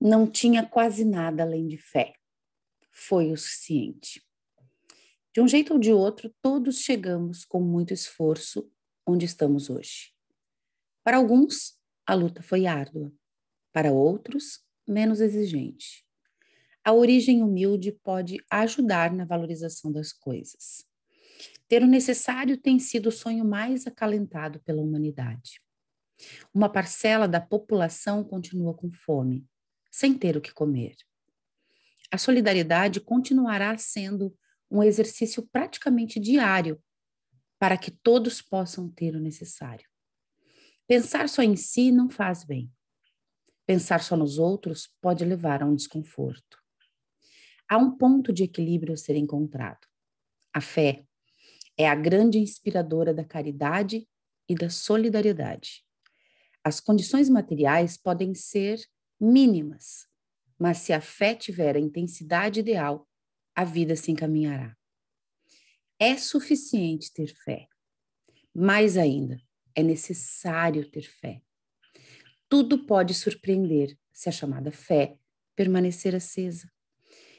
Não tinha quase nada além de fé. Foi o suficiente. De um jeito ou de outro, todos chegamos com muito esforço onde estamos hoje. Para alguns, a luta foi árdua. Para outros, menos exigente. A origem humilde pode ajudar na valorização das coisas. Ter o necessário tem sido o sonho mais acalentado pela humanidade. Uma parcela da população continua com fome, sem ter o que comer. A solidariedade continuará sendo um exercício praticamente diário para que todos possam ter o necessário. Pensar só em si não faz bem. Pensar só nos outros pode levar a um desconforto. Há um ponto de equilíbrio a ser encontrado. A fé é a grande inspiradora da caridade e da solidariedade. As condições materiais podem ser mínimas, mas se a fé tiver a intensidade ideal, a vida se encaminhará. É suficiente ter fé. Mais ainda, é necessário ter fé. Tudo pode surpreender se a chamada fé permanecer acesa.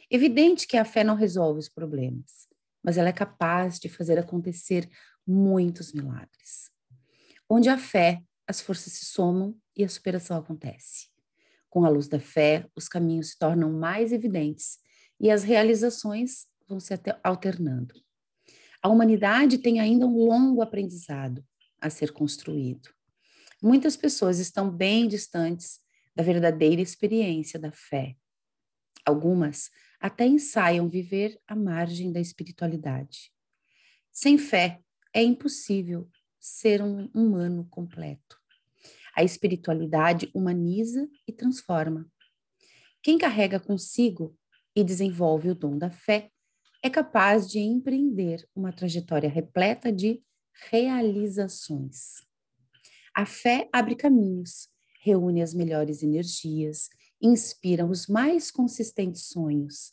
Evidente que a fé não resolve os problemas, mas ela é capaz de fazer acontecer muitos milagres. Onde há fé, as forças se somam e a superação acontece. Com a luz da fé, os caminhos se tornam mais evidentes e as realizações vão se alternando. A humanidade tem ainda um longo aprendizado a ser construído. Muitas pessoas estão bem distantes da verdadeira experiência da fé. Algumas até ensaiam viver à margem da espiritualidade. Sem fé, é impossível ser um humano completo. A espiritualidade humaniza transforma. Quem carrega consigo e desenvolve o dom da fé é capaz de empreender uma trajetória repleta de realizações. A fé abre caminhos, reúne as melhores energias, inspira os mais consistentes sonhos,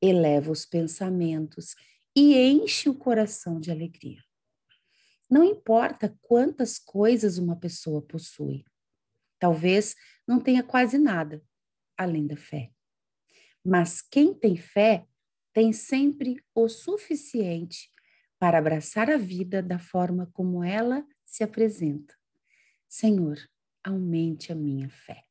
eleva os pensamentos e enche o coração de alegria. Não importa quantas coisas uma pessoa possui, talvez não tenha quase nada além da fé. Mas quem tem fé tem sempre o suficiente para abraçar a vida da forma como ela se apresenta. Senhor, aumente a minha fé.